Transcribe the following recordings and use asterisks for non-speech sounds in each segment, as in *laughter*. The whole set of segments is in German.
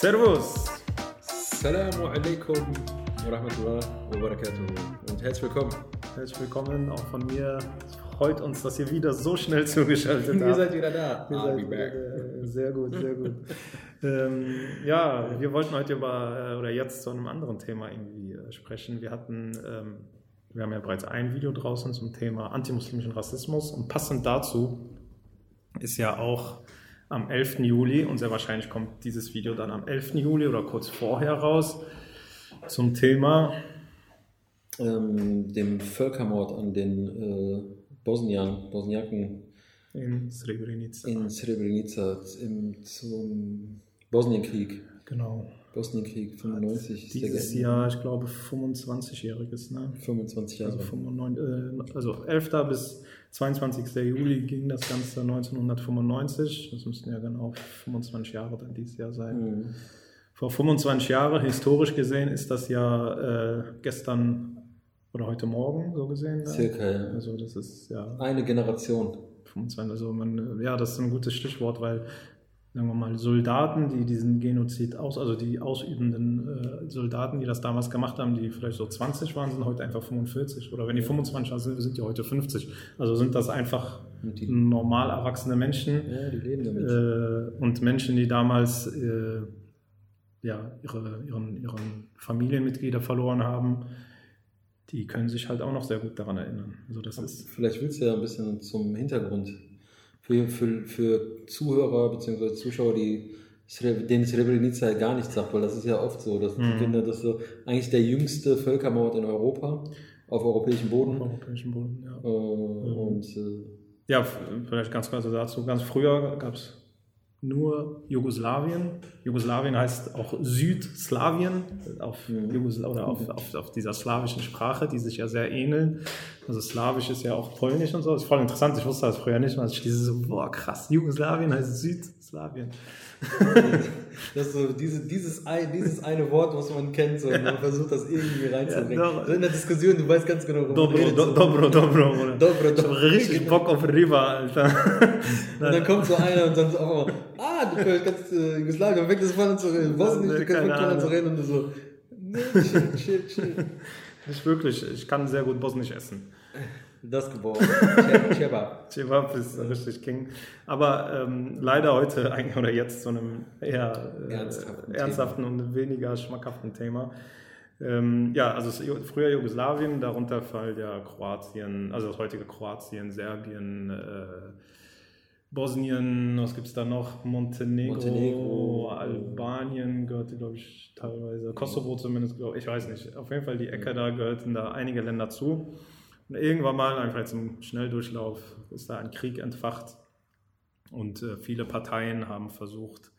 Servus! Assalamu alaikum wa rahmatullah wa barakatuh und herzlich willkommen. Herzlich willkommen auch von mir. Es freut uns, dass ihr wieder so schnell zugeschaltet *laughs* habt. Ihr seid wieder da. Ihr I'll seid be back. wieder- Sehr gut, sehr gut. *laughs* ähm, ja, wir wollten heute über, äh, oder jetzt zu einem anderen Thema irgendwie äh, sprechen. Wir hatten, ähm, wir haben ja bereits ein Video draußen zum Thema antimuslimischen Rassismus und passend dazu ist ja auch am 11. Juli und sehr wahrscheinlich kommt dieses Video dann am 11. Juli oder kurz vorher raus zum Thema Ähm, dem Völkermord an den äh, Bosniern, Bosniaken in Srebrenica. in Srebrenica im, zum Bosnienkrieg. Genau. Bosnienkrieg 95 ist Dieses. Jahr, ich glaube, 25-jähriges, ne? 25 Jahre. Also, 95, äh, also 11. bis 22. Juli ging das Ganze 1995. Das müssten ja genau 25 Jahre dann dieses Jahr sein. Mhm. Vor 25 Jahren, historisch gesehen, ist das ja äh, gestern oder heute Morgen so gesehen. Ne? Circa, ja. Also das ist ja Eine Generation. 25. Also man, ja, das ist ein gutes Stichwort, weil sagen wir mal Soldaten, die diesen Genozid aus, also die ausübenden äh, Soldaten, die das damals gemacht haben, die vielleicht so 20 waren, sind heute einfach 45 oder wenn die 25 sind, sind die heute 50. Also sind das einfach normal erwachsene Menschen ja, die leben damit. äh, und Menschen, die damals äh, ja, ihre, ihren, ihren Familienmitglieder verloren haben, die können sich halt auch noch sehr gut daran erinnern. Also das ist Vielleicht willst du ja ein bisschen zum Hintergrund für, für, für Zuhörer bzw. Zuschauer, die denen Srebrenica gar nichts sagt, weil das ist ja oft so, dass Mhm. die Kinder das so eigentlich der jüngste Völkermord in Europa auf europäischem auf Boden. europäischen Boden. Ja. Äh, Und äh, Ja, vielleicht ganz kurz dazu. Ganz früher gab es nur Jugoslawien. Jugoslawien heißt auch Südslawien auf, Mhm. Jugosla oder auf, auf, auf dieser slawischen Sprache, die sich ja sehr ähneln. Also Slawisch ist ja auch Polnisch und so. Das ist voll interessant. Ich wusste das früher nicht. Und ich lese so, boah, krass, Jugoslawien heißt Südslawien. *laughs* das ist so diese, dieses, ein, dieses eine Wort, was man kennt, so, und man versucht das irgendwie reinzubringen. Ja, so in der Diskussion, du weißt ganz genau, worum Dobro, du redest. do, dobro, dobro. *laughs* Dobro, Ich dobro. hab richtig Bock auf Riva, Alter. *laughs* Und dann kommt so einer und dann so, oh, ah, du kannst äh, Jugoslawien, weg ist von zu reden, Bosnien, du kannst weg von zu reden und du so, nee, chill, chill, chill. Nicht wirklich. Ich kann sehr gut Bosnisch essen. Das geboren. Che- Chebab. Chebab ist richtig King. Aber ähm, leider heute eigentlich oder jetzt zu einem eher äh, Ernsthaften ernsthaften und weniger schmackhaften Thema. Ähm, ja, also früher Jugoslawien, darunter fällt ja Kroatien, also das heutige Kroatien, Serbien, äh, Bosnien, was gibt es da noch? Montenegro, Montenegro. Albanien gehörte, glaube ich, teilweise, Kosovo zumindest, glaube ich, ich weiß nicht. Auf jeden Fall die Ecke da gehörten da einige Länder zu. Und irgendwann mal, einfach im Schnelldurchlauf, ist da ein Krieg entfacht. Und äh, viele Parteien haben versucht,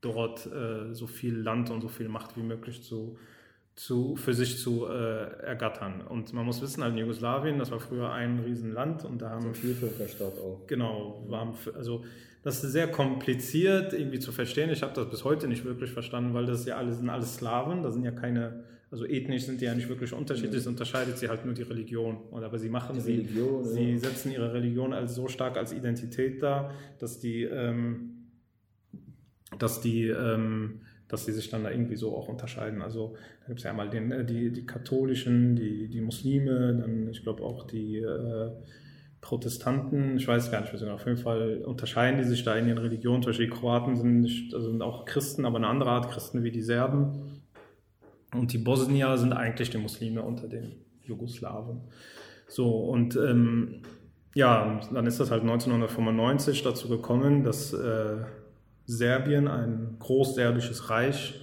dort äh, so viel Land und so viel Macht wie möglich zu, zu, für sich zu äh, ergattern. Und man muss wissen, halt in Jugoslawien, das war früher ein Riesenland und da haben Ein Vielvölkerstaat auch. Genau, für- also das ist sehr kompliziert irgendwie zu verstehen. Ich habe das bis heute nicht wirklich verstanden, weil das ja alles sind alles Slawen, da sind ja keine, also ethnisch sind die ja nicht wirklich unterschiedlich, es unterscheidet sie halt nur die Religion. Und aber sie machen Die sie, Religion, sie ja. setzen ihre Religion als so stark als Identität dar, dass die, ähm, dass die, ähm, dass die sich dann da irgendwie so auch unterscheiden. Also da gibt es ja einmal den, äh, die, die katholischen, die, die Muslime, dann ich glaube auch die äh, Protestanten, ich weiß gar nicht genau, auf jeden Fall unterscheiden die sich da in ihren Religionen. Zum Beispiel die Kroaten sind, nicht, also sind auch Christen, aber eine andere Art Christen wie die Serben. Und die Bosnier sind eigentlich die Muslime unter den Jugoslawen. So, und ähm, ja, dann ist das halt 1995 dazu gekommen, dass äh, Serbien ein großserbisches Reich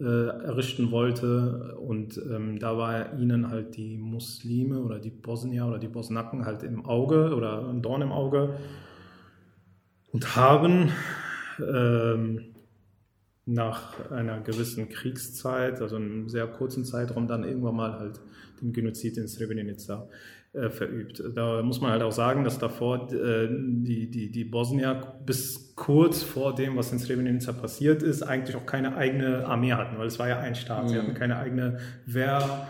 äh, errichten wollte und ähm, da war ihnen halt die Muslime oder die Bosnier oder die Bosnaken halt im Auge oder ein Dorn im Auge und haben ähm, nach einer gewissen Kriegszeit, also einem sehr kurzen Zeitraum, dann irgendwann mal halt den Genozid in Srebrenica äh, verübt. Da muss man halt auch sagen, dass davor äh, die, die, die Bosnier bis kurz vor dem, was in Srebrenica passiert ist, eigentlich auch keine eigene Armee hatten, weil es war ja ein Staat. Sie Mhm. hatten keine eigene Wehr,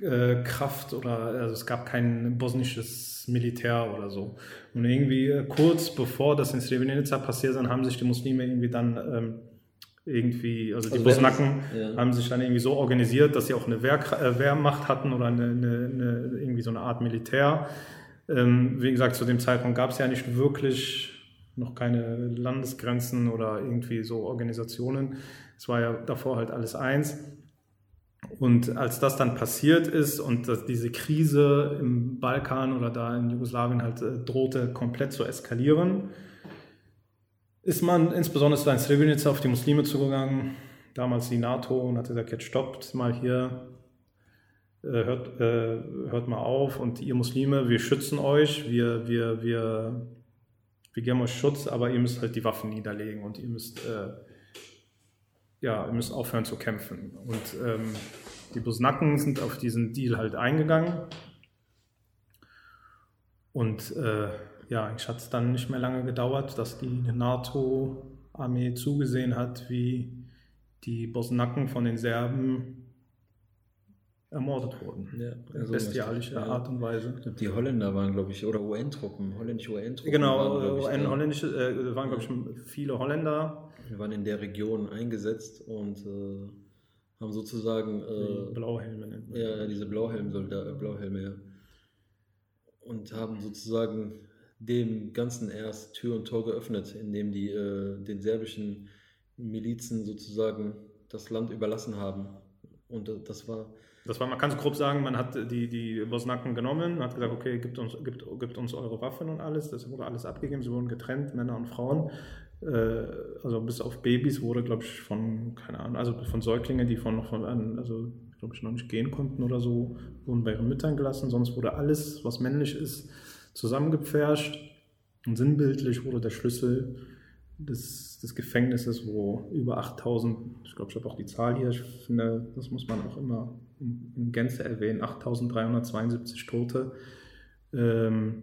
äh, Kraft oder also es gab kein bosnisches Militär oder so. Und irgendwie äh, kurz bevor das in Srebrenica passiert ist, haben sich die Muslime irgendwie dann ähm, irgendwie, also die Also Bosnaken während- ja. haben sich dann irgendwie so organisiert, dass sie auch eine Wehr, äh, Wehrmacht hatten oder eine, eine, eine, irgendwie so eine Art Militär. Ähm, wie gesagt, zu dem Zeitpunkt gab es ja nicht wirklich noch keine Landesgrenzen oder irgendwie so Organisationen. Es war ja davor halt alles eins. Und als das dann passiert ist und dass diese Krise im Balkan oder da in Jugoslawien halt äh, drohte komplett zu eskalieren, ist man insbesondere in Srebrenica auf die Muslime zugegangen, damals die NATO, und hat gesagt, jetzt stoppt mal hier, äh, hört, äh, hört mal auf und ihr Muslime, wir schützen euch, wir, wir, wir, wir geben euch Schutz, aber ihr müsst halt die Waffen niederlegen und ihr müsst, äh, ja, ihr müsst aufhören zu kämpfen. Und ähm, die Bosnaken sind auf diesen Deal halt eingegangen. Und äh, ja, eigentlich hat es dann nicht mehr lange gedauert, dass die NATO-Armee zugesehen hat, wie die Bosnaken von den Serben ermordet wurden. Ja, In also bestialischer ja. Art und Weise. Die Holländer waren, glaube ich, oder UN-Truppen, holländische UN-Truppen. Genau, waren, ich, holländische, äh, waren, glaube ich, viele Holländer, Wir waren in der Region eingesetzt und äh, haben sozusagen äh, Blauhelme nennt man. ja, diese äh, Blauhelme, ja. Und haben sozusagen dem Ganzen erst Tür und Tor geöffnet, indem die äh, den serbischen Milizen sozusagen das Land überlassen haben. Und äh, das war Das war, man kann es grob sagen, man hat die, die Bosnaken genommen, hat gesagt, okay, gibt uns, gibt, gibt uns eure Waffen und alles. Das wurde alles abgegeben, sie wurden getrennt, Männer und Frauen. Äh, also bis auf Babys wurde, glaube ich, von, keine Ahnung, also von Säuglingen, die von, von also glaube ich, noch nicht gehen konnten oder so, wurden bei ihren Müttern gelassen. Sonst wurde alles, was männlich ist, zusammengepfercht. Und sinnbildlich wurde der Schlüssel des, des Gefängnisses, wo über 8000, ich glaube, ich habe auch die Zahl hier, ich finde, das muss man auch immer in, in Gänze erwähnen, 8372 Tote. Ähm,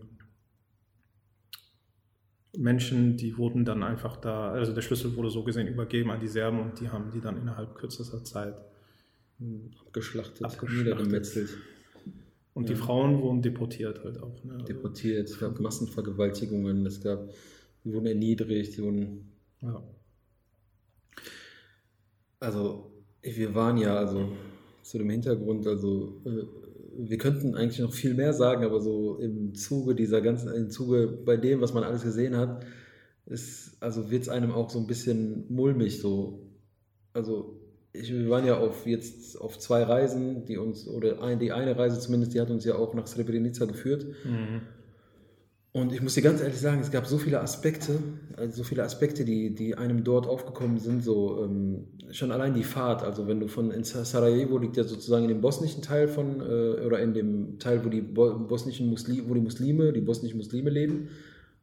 Menschen, die wurden dann einfach da, also der Schlüssel wurde so gesehen übergeben an die Serben und die haben die dann innerhalb kürzester Zeit. abgeschlachtet, Abgeschlachtet. niedergemetzelt, Und die Ja. Frauen wurden deportiert halt auch. Ne? Also, deportiert. Es gab Massenvergewaltigungen, es gab, die wurden erniedrigt, die wurden ja. Also, wir waren ja, also zu dem Hintergrund, also äh, wir könnten eigentlich noch viel mehr sagen, aber so im Zuge dieser ganzen, im Zuge bei dem, was man alles gesehen hat, ist, also wird es einem auch so ein bisschen mulmig so. Also, ich, wir waren ja auf jetzt auf zwei Reisen, die uns, oder ein, die eine Reise zumindest, die hat uns ja auch nach Srebrenica geführt. Mhm. Und ich muss dir ganz ehrlich sagen, es gab so viele Aspekte, also so viele Aspekte, die, die einem dort aufgekommen sind, so ähm, schon allein die Fahrt, also wenn du von in Sa- Sarajevo liegt ja sozusagen in dem bosnischen Teil von, äh, oder in dem Teil, wo die Bo bosnischen Muslime, wo die Muslime, die bosnischen Muslime leben.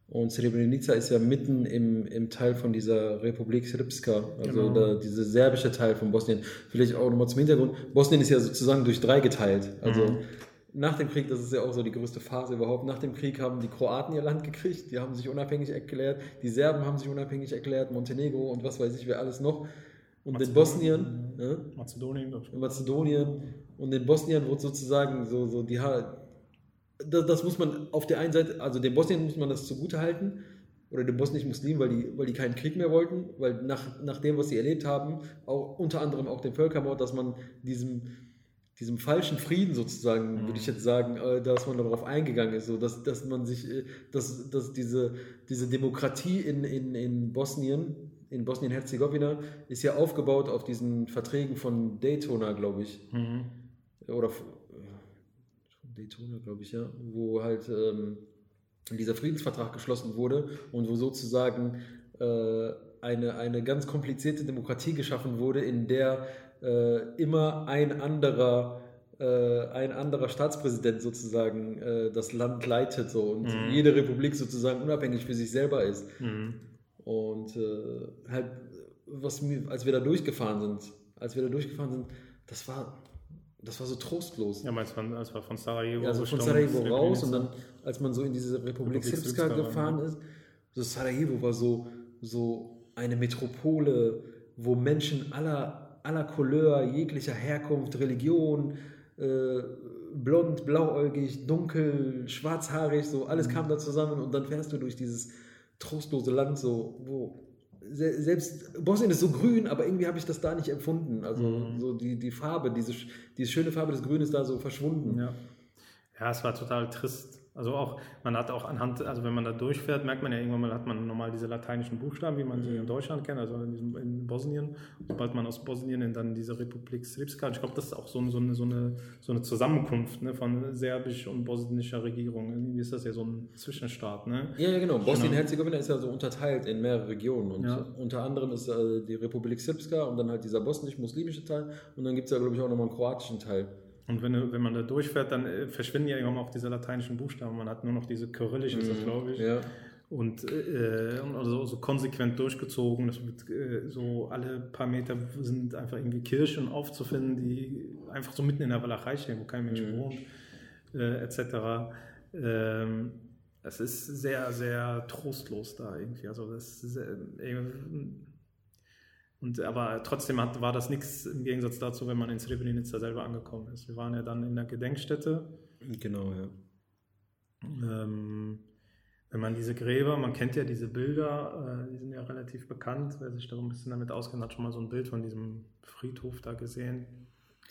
Und Srebrenica ist ja mitten im, im Teil von dieser Republik Srpska, also Genau. dieser serbische Teil von Bosnien. Vielleicht auch nochmal zum Hintergrund, Bosnien ist ja sozusagen durch drei geteilt. Also Mhm. nach dem Krieg, das ist ja auch so die größte Phase überhaupt, nach dem Krieg haben die Kroaten ihr Land gekriegt, die haben sich unabhängig erklärt, die Serben haben sich unabhängig erklärt, Montenegro und was weiß ich, wer alles noch. Und den Bosnien, ne, Mazedonien, ich. in Mazedonien und den Bosnien wurde sozusagen so, so die das, das muss man auf der einen Seite, also den Bosnien muss man das zugute halten, oder den bosnischen Muslimen, weil die, weil die keinen Krieg mehr wollten, weil nach, nach dem, was sie erlebt haben, auch unter anderem auch den Völkermord, dass man diesem, diesem falschen Frieden sozusagen, Mhm. würde ich jetzt sagen, äh, dass man darauf eingegangen ist, so dass, dass man sich, äh, dass, dass diese, diese Demokratie in, in, in Bosnien, in Bosnien-Herzegowina, ist ja aufgebaut auf diesen Verträgen von Daytona, glaube ich Mhm. oder Daytona, glaube ich, ja, wo halt ähm, dieser Friedensvertrag geschlossen wurde und wo sozusagen äh, eine, eine ganz komplizierte Demokratie geschaffen wurde, in der äh, immer ein anderer äh, ein anderer Staatspräsident sozusagen äh, das Land leitet so und Mhm. jede Republik sozusagen unabhängig für sich selber ist. Mhm. Und äh, halt, was mir, als wir da durchgefahren sind, als wir da durchgefahren sind, das war, das war so trostlos. Ja, meinst du, von- als wir von Sarajevo Ja, also von Sarajevo raus und dann, als man so in diese Republik Republik Srpska Srpska gefahren ist, so Sarajevo war so, so eine Metropole, wo Menschen aller, aller Couleur, jeglicher Herkunft, Religion, äh, blond, blauäugig, dunkel, schwarzhaarig, so alles kam da zusammen und dann fährst du durch dieses trostlose Land, so, wo selbst Bosnien ist so grün, aber irgendwie habe ich das da nicht empfunden. Also mhm. so die, die Farbe, diese, diese schöne Farbe des Grünes da so verschwunden. Ja. ja, es war total trist. Also auch, man hat auch anhand, also wenn man da durchfährt, merkt man ja irgendwann mal, hat man normal diese lateinischen Buchstaben, wie man sie in Deutschland kennt, also in, diesem, in Bosnien. Sobald man aus Bosnien in dann diese Republik Srpska, ich glaube, das ist auch so, so, eine, so, eine, so eine Zusammenkunft ne, von serbisch und bosnischer Regierung. Irgendwie ist das ja so ein Zwischenstaat. Ne? Ja, ja, genau. Bosnien-Herzegowina ist ja so unterteilt in mehrere Regionen. Und ja. unter anderem ist äh, die Republik Srpska und dann halt dieser bosnisch-muslimische Teil. Und dann gibt es ja, glaube ich, auch nochmal einen kroatischen Teil. Und wenn, wenn man da durchfährt, dann äh, verschwinden ja irgendwann auch diese lateinischen Buchstaben. Man hat nur noch diese kyrillische, mhm, glaube ich. Ja. Und äh, also so konsequent durchgezogen. Das wird, äh, so alle paar Meter sind einfach irgendwie Kirchen aufzufinden, die einfach so mitten in der Walachei stehen, wo kein Mensch mhm. wohnt, äh, etc. Ähm, es ist sehr, sehr trostlos da irgendwie. Also das ist, äh, und, aber trotzdem hat, war das nichts im Gegensatz dazu, wenn man in Srebrenica selber angekommen ist. Wir waren ja dann in der Gedenkstätte. Genau, ja. Ähm, wenn man diese Gräber, man kennt ja diese Bilder, äh, die sind ja relativ bekannt. Wer sich da ein bisschen damit auskennt, hat schon mal so ein Bild von diesem Friedhof da gesehen.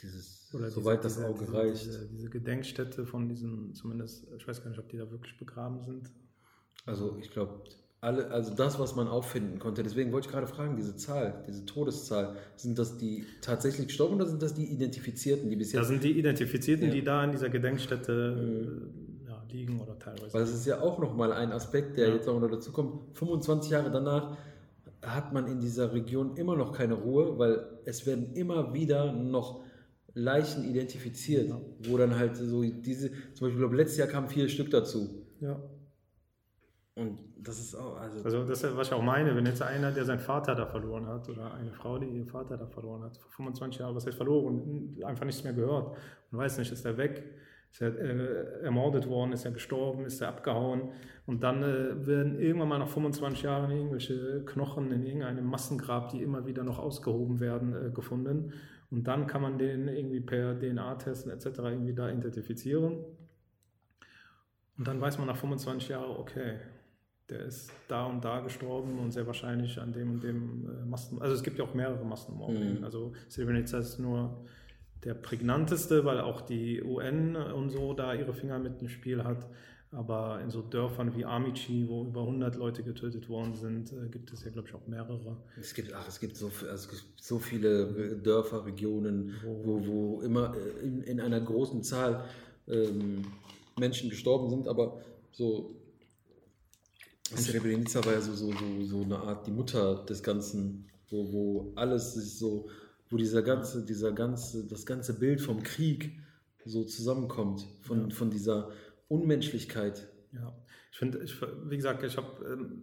Dieses, Oder soweit das Auge diese, reicht. Diese, diese, Gedenkstätte von diesen, zumindest, ich weiß gar nicht, ob die da wirklich begraben sind. Also ich glaube, alle, also das, was man auffinden konnte. Deswegen wollte ich gerade fragen, diese Zahl, diese Todeszahl, sind das die tatsächlich gestorben oder sind das die Identifizierten, die bis jetzt... Das sind die Identifizierten, ja. die da in dieser Gedenkstätte mhm. ja, liegen oder teilweise. Weil das ist ja auch nochmal ein Aspekt, der ja. jetzt auch noch dazu kommt. 25 Jahre danach hat man in dieser Region immer noch keine Ruhe, weil es werden immer wieder noch Leichen identifiziert, wo dann halt so diese, zum Beispiel, ich glaube, letztes Jahr kamen vier Stück dazu. Ja. Und das ist auch, also. Also, das ist, was ich auch meine, wenn jetzt einer, der seinen Vater da verloren hat, oder eine Frau, die ihren Vater da verloren hat, vor 25 Jahren, was heißt verloren und einfach nichts mehr gehört und weiß nicht, ist er weg, ist er äh, ermordet worden, ist er gestorben, ist er abgehauen und dann äh, werden irgendwann mal nach 25 Jahren irgendwelche Knochen in irgendeinem Massengrab, die immer wieder noch ausgehoben werden, äh, gefunden und dann kann man den irgendwie per DNA-Testen etc. irgendwie da identifizieren. Und dann weiß man nach 25 Jahren, okay, der ist da und da gestorben und sehr wahrscheinlich an dem und dem äh, Masten. Also es gibt ja auch mehrere Massenmorde. Mhm. Also Srebrenica ist nur der prägnanteste, weil auch die UN und so da ihre Finger mit im Spiel hat. Aber in so Dörfern wie Amici, wo über 100 Leute getötet worden sind, äh, gibt es ja, glaube ich, auch mehrere. Es gibt, ach, es gibt so, also es gibt so viele Dörfer, Regionen, wo, wo, immer äh, in, in, einer großen Zahl ähm, Menschen gestorben sind, aber so Srebrenica war ja so, so, so, so eine Art die Mutter des Ganzen, wo, wo alles sich so, wo dieser ganze, dieser ganze, das ganze Bild vom Krieg so zusammenkommt, von, ja. von dieser Unmenschlichkeit. Ja, ich finde, ich, wie gesagt, ich habe, ähm,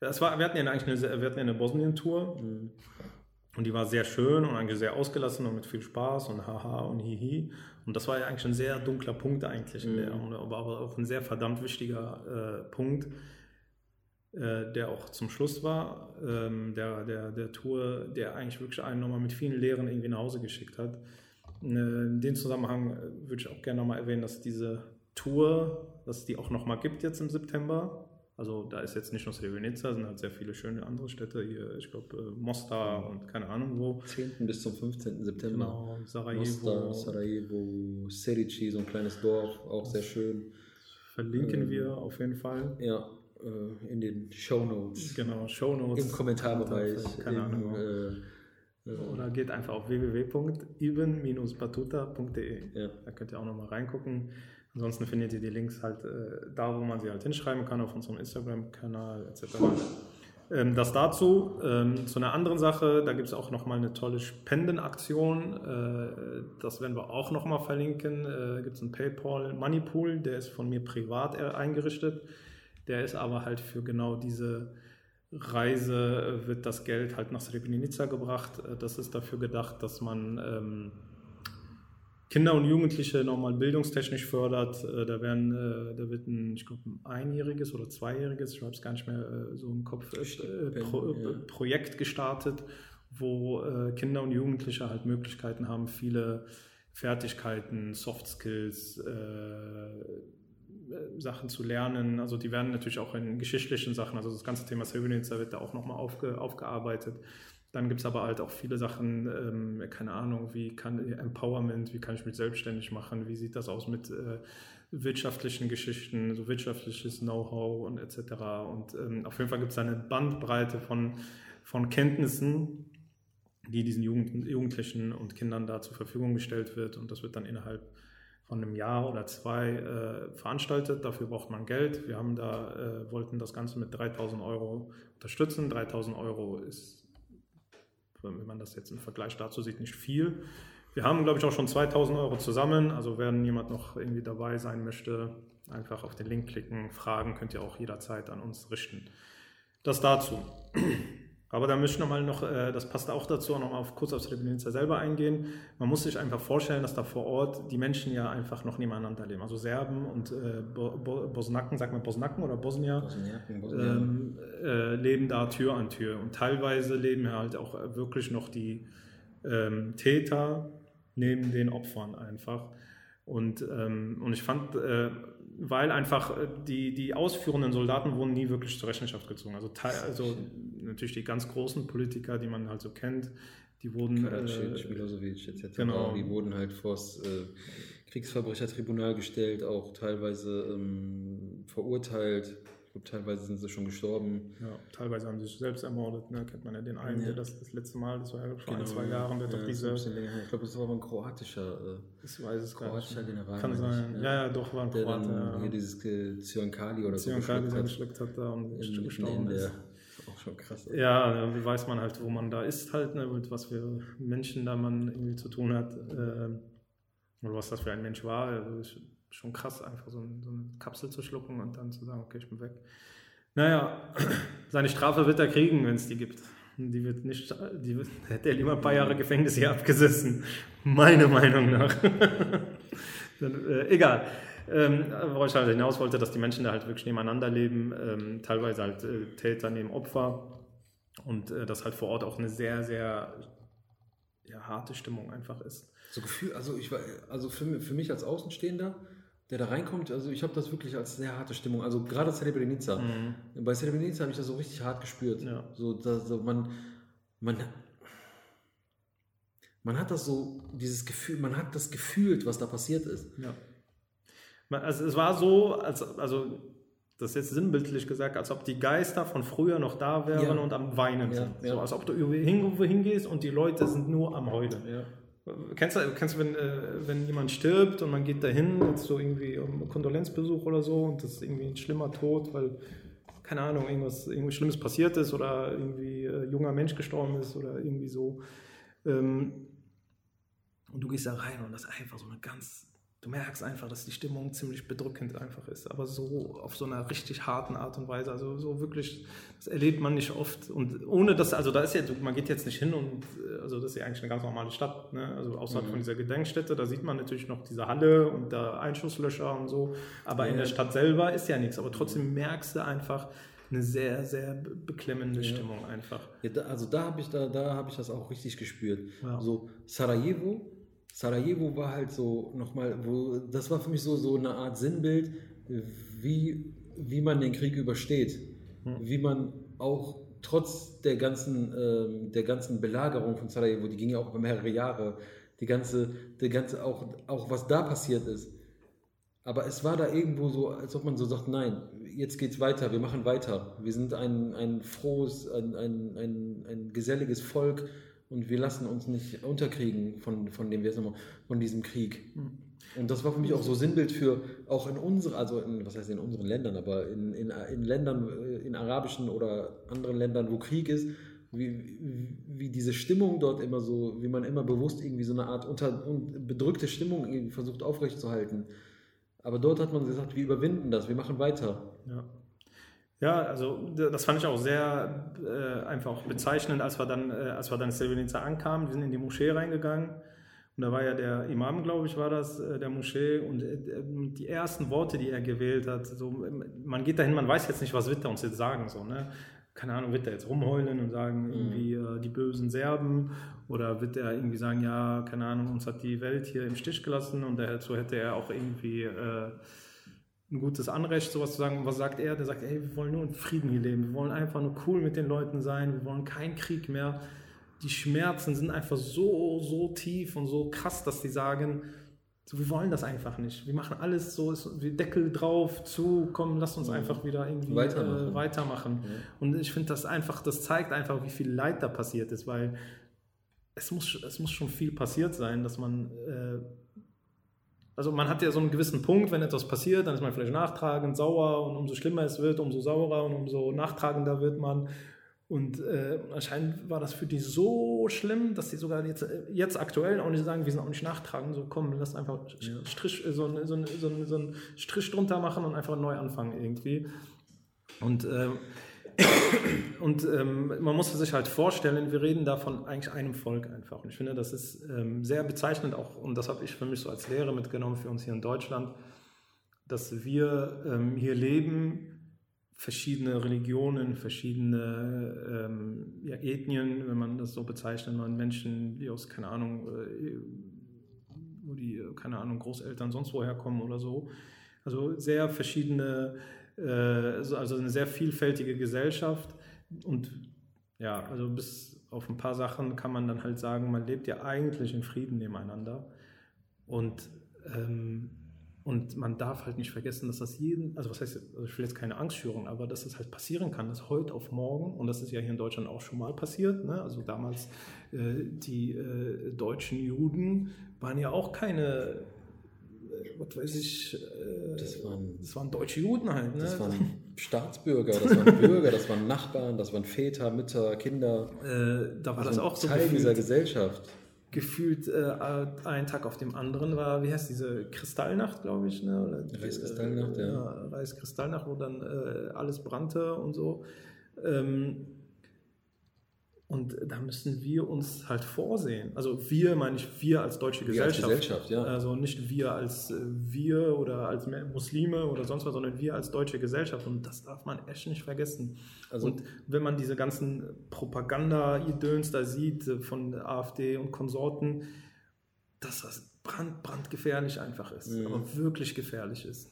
das war, wir hatten ja eigentlich eine, wir hatten ja eine Bosnien-Tour mhm. und die war sehr schön und eigentlich sehr ausgelassen und mit viel Spaß und haha und hihi. Und das war ja eigentlich ein sehr dunkler Punkt eigentlich, mhm. der, aber auch ein sehr verdammt wichtiger äh, Punkt äh, der auch zum Schluss war, ähm, der, der, der Tour, der eigentlich wirklich einen nochmal mit vielen Lehren irgendwie nach Hause geschickt hat. Äh, in dem Zusammenhang äh, würde ich auch gerne nochmal erwähnen, dass diese Tour, dass es die auch nochmal gibt jetzt im September. Also da ist jetzt nicht nur Srebrenica, sind halt sehr viele schöne andere Städte hier, ich glaube Mostar und keine Ahnung wo. 10. bis zum 15. September. Genau, Sarajevo. Mostar, Sarajevo, Serici, so ein kleines Dorf, auch sehr schön. Verlinken ähm, wir auf jeden Fall. Ja, äh, in den Show Notes. Genau, Show Notes. Im Kommentarbereich. Keine Ahnung. Äh, äh, oder geht einfach auf www.iben-batuta.de. Ja. Da könnt ihr auch nochmal reingucken. Ansonsten findet ihr die Links halt äh, da, wo man sie halt hinschreiben kann, auf unserem Instagram-Kanal etc. Ähm, das dazu. Ähm, zu einer anderen Sache, da gibt es auch nochmal eine tolle Spendenaktion. Äh, das werden wir auch nochmal verlinken. Äh, gibt es einen PayPal Moneypool, der ist von mir privat eingerichtet. Der ist aber halt für genau diese Reise, äh, wird das Geld halt nach Srebrenica gebracht. Äh, das ist dafür gedacht, dass man ähm, Kinder und Jugendliche nochmal bildungstechnisch fördert. Äh, da, werden, da wird ein, ich glaube, ein einjähriges oder zweijähriges, ich habe es gar nicht mehr so im Kopf, Pro, Projekt gestartet, wo Kinder und Jugendliche halt Möglichkeiten haben, viele Fertigkeiten, Soft Skills, Sachen zu lernen. Also die werden natürlich auch in geschichtlichen Sachen, also das ganze Thema Srebrenica wird da auch nochmal aufge, aufgearbeitet. Dann gibt es aber halt auch viele Sachen, ähm, keine Ahnung, wie kann Empowerment, wie kann ich mich selbstständig machen, wie sieht das aus mit äh, wirtschaftlichen Geschichten, so wirtschaftliches Know-how und etc. Und ähm, auf jeden Fall gibt es eine Bandbreite von, von Kenntnissen, die diesen Jugend, Jugendlichen und Kindern da zur Verfügung gestellt wird. Und das wird dann innerhalb von einem Jahr oder zwei äh, veranstaltet. Dafür braucht man Geld. Wir haben da, äh, wollten das Ganze mit 3000 Euro unterstützen. 3000 Euro ist wenn man das jetzt im Vergleich dazu sieht, nicht viel. Wir haben, glaube ich, auch schon 2000 Euro zusammen. Also wenn jemand noch irgendwie dabei sein möchte, einfach auf den Link klicken. Fragen könnt ihr auch jederzeit an uns richten. Das dazu. Aber da müssen wir mal noch, äh, das passt auch dazu, auch noch mal auf, kurz auf Srebrenica selber eingehen. Man muss sich einfach vorstellen, dass da vor Ort die Menschen ja einfach noch nebeneinander leben. Also Serben und äh, Bo Bo Bosnaken, sagt man Bosnaken oder Bosnier, Bosniaken, Bosnier. Ähm, äh, leben da Tür an Tür. Und teilweise leben halt auch wirklich noch die ähm, Täter neben den Opfern einfach. Und, ähm, und ich fand, äh, weil einfach äh, die, die ausführenden Soldaten wurden nie wirklich zur Rechenschaft gezogen. Also, also natürlich die ganz großen Politiker, die man halt so kennt, die wurden. Karadzic, äh, Milosevic etc. Genau. Die wurden halt vor das äh, Kriegsverbrechertribunal gestellt, auch teilweise ähm, verurteilt glaube, teilweise sind sie schon gestorben. Ja, teilweise haben sie sich selbst ermordet. Ne? Kennt man ja den einen, ja. der das, das letzte Mal, das war ja vor genau. ein, zwei Jahren, der ja, doch diese. Ich glaube, das war aber ein kroatischer. Äh, ich weiß es kroatischer General. Kann sein. Ja. ja, ja, doch, war ein der Kroate. Dann hier dieses äh, Zyankali oder so. Zyankali, der geschluckt hat da und in, gestorben ist. *laughs* Auch schon krass. Ja, wie weiß man halt, wo man da ist, halt, ne? mit was für Menschen da man irgendwie zu tun hat. Äh, oder was das für ein Mensch war. Also schon krass, einfach so, so, eine Kapsel zu schlucken und dann zu sagen, okay, ich bin weg. Naja, *clears throat* seine Strafe wird er kriegen, wenn es die gibt. Die wird nicht, die wird, hätte er lieber ein paar Jahre Gefängnis hier abgesessen. Meiner Meinung nach. *laughs* dann, äh, egal. Ähm, worauf ich halt hinaus wollte, dass die Menschen da halt wirklich nebeneinander leben, ähm, teilweise halt äh, Täter neben Opfer und äh, dass halt vor Ort auch eine sehr, sehr ja, harte Stimmung einfach ist. So Gefühl, also ich war, also für, für mich als Außenstehender, der da reinkommt, also ich habe das wirklich als sehr harte Stimmung. Also gerade Srebrenica. Mhm. Bei Srebrenica habe ich das so richtig hart gespürt. Ja. So, da, so man, man, man hat das so, dieses Gefühl, man hat das gefühlt, was da passiert ist. Ja. Also es war so, als, also das ist jetzt sinnbildlich gesagt, als ob die Geister von früher noch da wären ja. und am Weinen ja, sind. So, als ob du irgendwo hingehst und die Leute sind nur am Heulen. Kennst du, kennst du wenn, äh, wenn jemand stirbt und man geht dahin, jetzt so irgendwie um Kondolenzbesuch oder so und das ist irgendwie ein schlimmer Tod, weil, keine Ahnung, irgendwas irgendwie Schlimmes passiert ist oder irgendwie äh, junger Mensch gestorben ist oder irgendwie so. Ähm, und du gehst da rein und das ist einfach so eine ganz du merkst einfach, dass die Stimmung ziemlich bedrückend einfach ist, aber so auf so einer richtig harten Art und Weise, also so wirklich, das erlebt man nicht oft und ohne das, also da ist ja, man geht jetzt nicht hin und, äh, also das ist ja eigentlich eine ganz normale Stadt, ne? also außerhalb mhm. von dieser Gedenkstätte, da sieht man natürlich noch diese Halle und da Einschusslöcher und so, aber ja. in der Stadt selber ist ja nichts, aber trotzdem merkst du einfach, eine sehr, sehr beklemmende ja. Stimmung einfach. Ja, da, also da habe ich, da, da hab ich das auch richtig gespürt. Ja. So Sarajevo Sarajevo war halt so nochmal, wo, das war für mich so, so eine Art Sinnbild, wie, wie man den Krieg übersteht. Hm. Wie man auch trotz der ganzen, äh, der ganzen Belagerung von Sarajevo, die ging ja auch über mehrere Jahre, die ganze, die ganze auch, auch was da passiert ist. Aber es war da irgendwo so, als ob man so sagt, nein, jetzt geht's weiter, wir machen weiter. Wir sind ein, ein frohes, ein, ein, ein, ein geselliges Volk und wir lassen uns nicht unterkriegen von, von dem, von diesem Krieg. Mhm. Und das war für mich auch so Sinnbild für, auch in unseren, also in, was heißt in unseren Ländern, aber in, in, in Ländern, in arabischen oder anderen Ländern, wo Krieg ist, wie, wie diese Stimmung dort immer so, wie man immer bewusst irgendwie so eine Art unter, bedrückte Stimmung irgendwie versucht aufrechtzuerhalten. Aber dort hat man gesagt, wir überwinden das, wir machen weiter. Ja. Ja, also das fand ich auch sehr äh, einfach bezeichnend, als wir dann, äh, als wir dann in Srebrenica ankamen. Wir sind in die Moschee reingegangen und da war ja der Imam, glaube ich, war das, äh, der Moschee und äh, die ersten Worte, die er gewählt hat, so, man geht dahin, man weiß jetzt nicht, was wird er uns jetzt sagen, so, ne? Keine Ahnung, wird er jetzt rumheulen und sagen, mhm. irgendwie äh, die bösen Serben oder wird er irgendwie sagen, ja, keine Ahnung, uns hat die Welt hier im Stich gelassen und dazu hätte er auch irgendwie äh, ein gutes Anrecht, sowas zu sagen. Und was sagt er? Der sagt, ey, wir wollen nur in Frieden hier leben. Wir wollen einfach nur cool mit den Leuten sein. Wir wollen keinen Krieg mehr. Die Schmerzen sind einfach so, so tief und so krass, dass die sagen, so, wir wollen das einfach nicht. Wir machen alles so, wir Deckel drauf, zu, komm, lass uns einfach wieder irgendwie weitermachen. Äh, weitermachen. Ja. Und ich finde das einfach, das zeigt einfach, wie viel Leid da passiert ist, weil es muss, es muss schon viel passiert sein, dass man äh, also man hat ja so einen gewissen Punkt, wenn etwas passiert, dann ist man vielleicht nachtragend, sauer und umso schlimmer es wird, umso saurer und umso nachtragender wird man. Und äh, anscheinend war das für die so schlimm, dass sie sogar jetzt, äh, jetzt aktuell auch nicht sagen, wir sind auch nicht nachtragend, so komm, lass einfach Strich, äh, so, so, so, so einen Strich drunter machen und einfach neu anfangen irgendwie. Und äh, und ähm, man muss sich halt vorstellen, wir reden da von eigentlich einem Volk einfach. Und ich finde, das ist ähm, sehr bezeichnend auch, und das habe ich für mich so als Lehre mitgenommen für uns hier in Deutschland, dass wir ähm, hier leben, verschiedene Religionen, verschiedene ähm, ja, Ethnien, wenn man das so bezeichnet, man Menschen, die aus, keine Ahnung, äh, wo die, keine Ahnung, Großeltern sonst woher kommen oder so. Also sehr verschiedene also eine sehr vielfältige Gesellschaft und ja, also bis auf ein paar Sachen kann man dann halt sagen, man lebt ja eigentlich in Frieden nebeneinander und ähm, und man darf halt nicht vergessen, dass das jeden, also was heißt, also ich will jetzt keine Angstschürung, aber dass es halt passieren kann, dass heute auf morgen, und das ist ja hier in Deutschland auch schon mal passiert, ne? also damals äh, die äh, deutschen Juden waren ja auch keine was weiß ich, äh, das, waren, das waren deutsche Juden halt. Ne? Das waren *laughs* Staatsbürger, das waren Bürger, das waren Nachbarn, das waren Väter, Mütter, Kinder. Äh, da war das, das auch so Teil gefühlt, dieser Gesellschaft. Gefühlt äh, ein Tag auf dem anderen war, wie heißt diese Kristallnacht, glaube ich, ne? Oder, Reiskristallnacht, ja. ja. Reiskristallnacht, wo dann äh, alles brannte und so. Ähm, und da müssen wir uns halt vorsehen. Also wir meine ich wir als deutsche Gesellschaft. Als Gesellschaft ja. Also nicht wir als äh, wir oder als Muslime oder sonst was, sondern wir als deutsche Gesellschaft. Und das darf man echt nicht vergessen. Also und wenn man diese ganzen Propaganda-Idöns da sieht äh, von AfD und Konsorten, dass das brand, brandgefährlich einfach ist. Mhm. Aber wirklich gefährlich ist.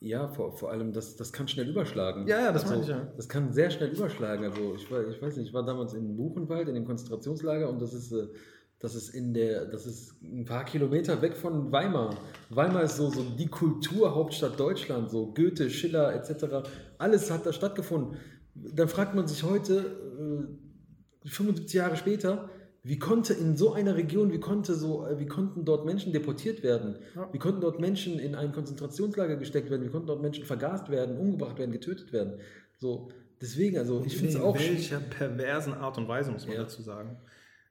Ja, vor, vor allem, das, das kann schnell überschlagen. Ja, ja, das also, meine ich ja. Das kann sehr schnell überschlagen. Also ich, ich weiß nicht, ich war damals in Buchenwald, in dem Konzentrationslager und das ist, äh, das ist in der, das ist ein paar Kilometer weg von Weimar. Weimar ist so, so die Kulturhauptstadt Deutschland, so Goethe, Schiller etc. Alles hat da stattgefunden. Dann fragt man sich heute, 75 äh, Jahre später, wie konnte in so einer Region, wie, konnte so, äh, wie konnten dort Menschen deportiert werden? Ja. Wie konnten dort Menschen in ein Konzentrationslager gesteckt werden? Wie konnten dort Menschen vergast werden, umgebracht werden, getötet werden? So, deswegen, also ich finde es auch. In welcher perversen Art und Weise, muss man ja. dazu sagen.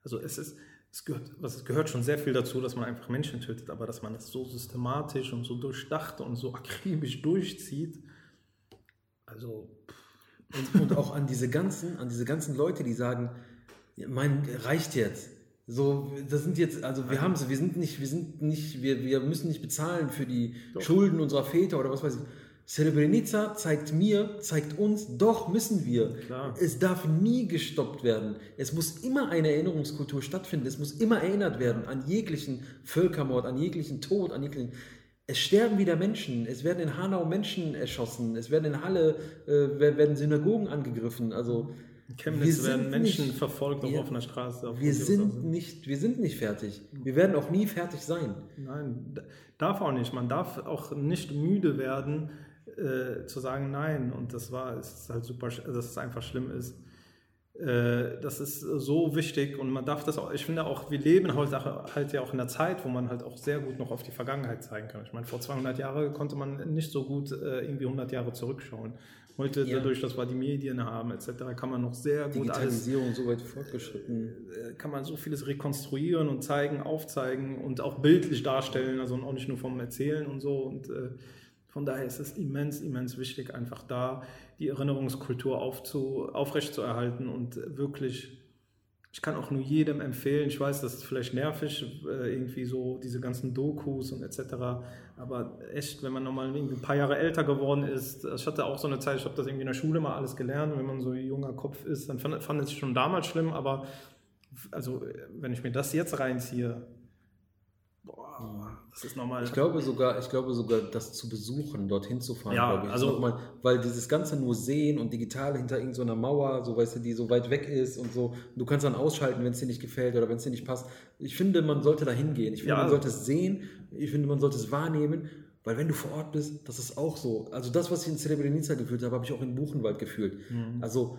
Also es ist, es gehört, es gehört schon sehr viel dazu, dass man einfach Menschen tötet, aber dass man das so systematisch und so durchdacht und so akribisch durchzieht, also. Und, und auch an diese ganzen, an diese ganzen Leute, die sagen, mein, reicht jetzt. So, das sind jetzt, also wir haben sie, wir sind nicht, wir sind nicht, wir, wir müssen nicht bezahlen für die doch. Schulden unserer Väter oder was weiß ich. Srebrenica zeigt mir, zeigt uns, doch müssen wir. Klar. Es darf nie gestoppt werden. Es muss immer eine Erinnerungskultur stattfinden. Es muss immer erinnert werden an jeglichen Völkermord, an jeglichen Tod, an jeglichen. Es sterben wieder Menschen. Es werden in Hanau Menschen erschossen. Es werden in Halle äh, werden Synagogen angegriffen. Also in Chemnitz werden Menschen nicht, verfolgt auf offener Straße. Auf wir, sind nicht, wir sind nicht fertig. Wir werden auch nie fertig sein. Nein, darf auch nicht. Man darf auch nicht müde werden, äh, zu sagen Nein. Und das war, es ist halt super, dass es einfach schlimm ist. Äh, das ist so wichtig und man darf das auch, ich finde auch, wir leben heute halt ja auch in einer Zeit, wo man halt auch sehr gut noch auf die Vergangenheit zeigen kann. Ich meine, vor 200 Jahren konnte man nicht so gut äh, irgendwie 100 Jahre zurückschauen. Heute, ja. dadurch, dass wir die Medien haben, etc., kann man noch sehr gut Digitalisierung alles, so weit fortgeschritten. Äh, kann man so vieles rekonstruieren und zeigen, aufzeigen und auch bildlich darstellen, also auch nicht nur vom Erzählen und so. Und äh, von daher ist es immens, immens wichtig, einfach da die Erinnerungskultur aufzu, aufrechtzuerhalten und wirklich ich kann auch nur jedem empfehlen, ich weiß, das ist vielleicht nervig, äh, irgendwie so diese ganzen Dokus und etc. Aber echt, wenn man nochmal ein paar Jahre älter geworden ist, ich hatte auch so eine Zeit, ich habe das irgendwie in der Schule mal alles gelernt, wenn man so ein junger Kopf ist, dann fand, fand es schon damals schlimm, aber also wenn ich mir das jetzt reinziehe, boah, Das ist nochmal. Ich glaube sogar, ich glaube sogar, das zu besuchen, dorthin zu fahren, Ja, glaube ich, also- nochmal, weil dieses Ganze nur sehen und digital hinter irgendeiner Mauer, so weißt du, die so weit weg ist und so, du kannst dann ausschalten, wenn es dir nicht gefällt oder wenn es dir nicht passt. Ich finde, man sollte da hingehen. Ich finde, Ja. man sollte es sehen, ich finde, man sollte es wahrnehmen, weil wenn du vor Ort bist, das ist auch so. Also das, was ich in Srebrenica gefühlt habe, habe ich auch in Buchenwald gefühlt. Also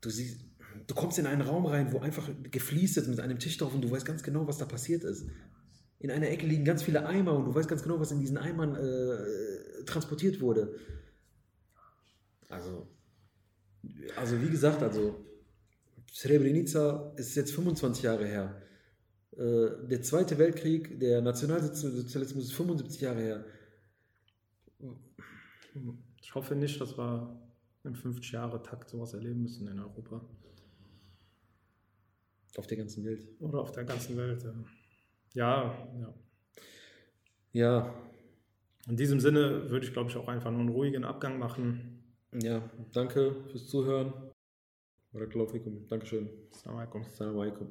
du siehst, du kommst in einen Raum rein, wo einfach gefliest ist mit einem Tisch drauf und du weißt ganz genau, was da passiert ist. In einer Ecke liegen ganz viele Eimer und du weißt ganz genau, was in diesen Eimern äh, transportiert wurde. Also, also wie gesagt, also Srebrenica ist jetzt 25 Jahre her. Äh, der Zweite Weltkrieg, der Nationalsozialismus ist 75 Jahre her. Ich hoffe nicht, dass wir im 50-Jahre-Takt sowas erleben müssen in Europa Auf der ganzen Welt. oder auf der ganzen Welt. Ja, ja. Ja, In diesem Sinne würde ich, glaube ich, auch einfach nur einen ruhigen Abgang machen. ja, danke fürs Zuhören. Barakallahu fikum. Dankeschön. Assalamu alaikum. Assalamu alaikum.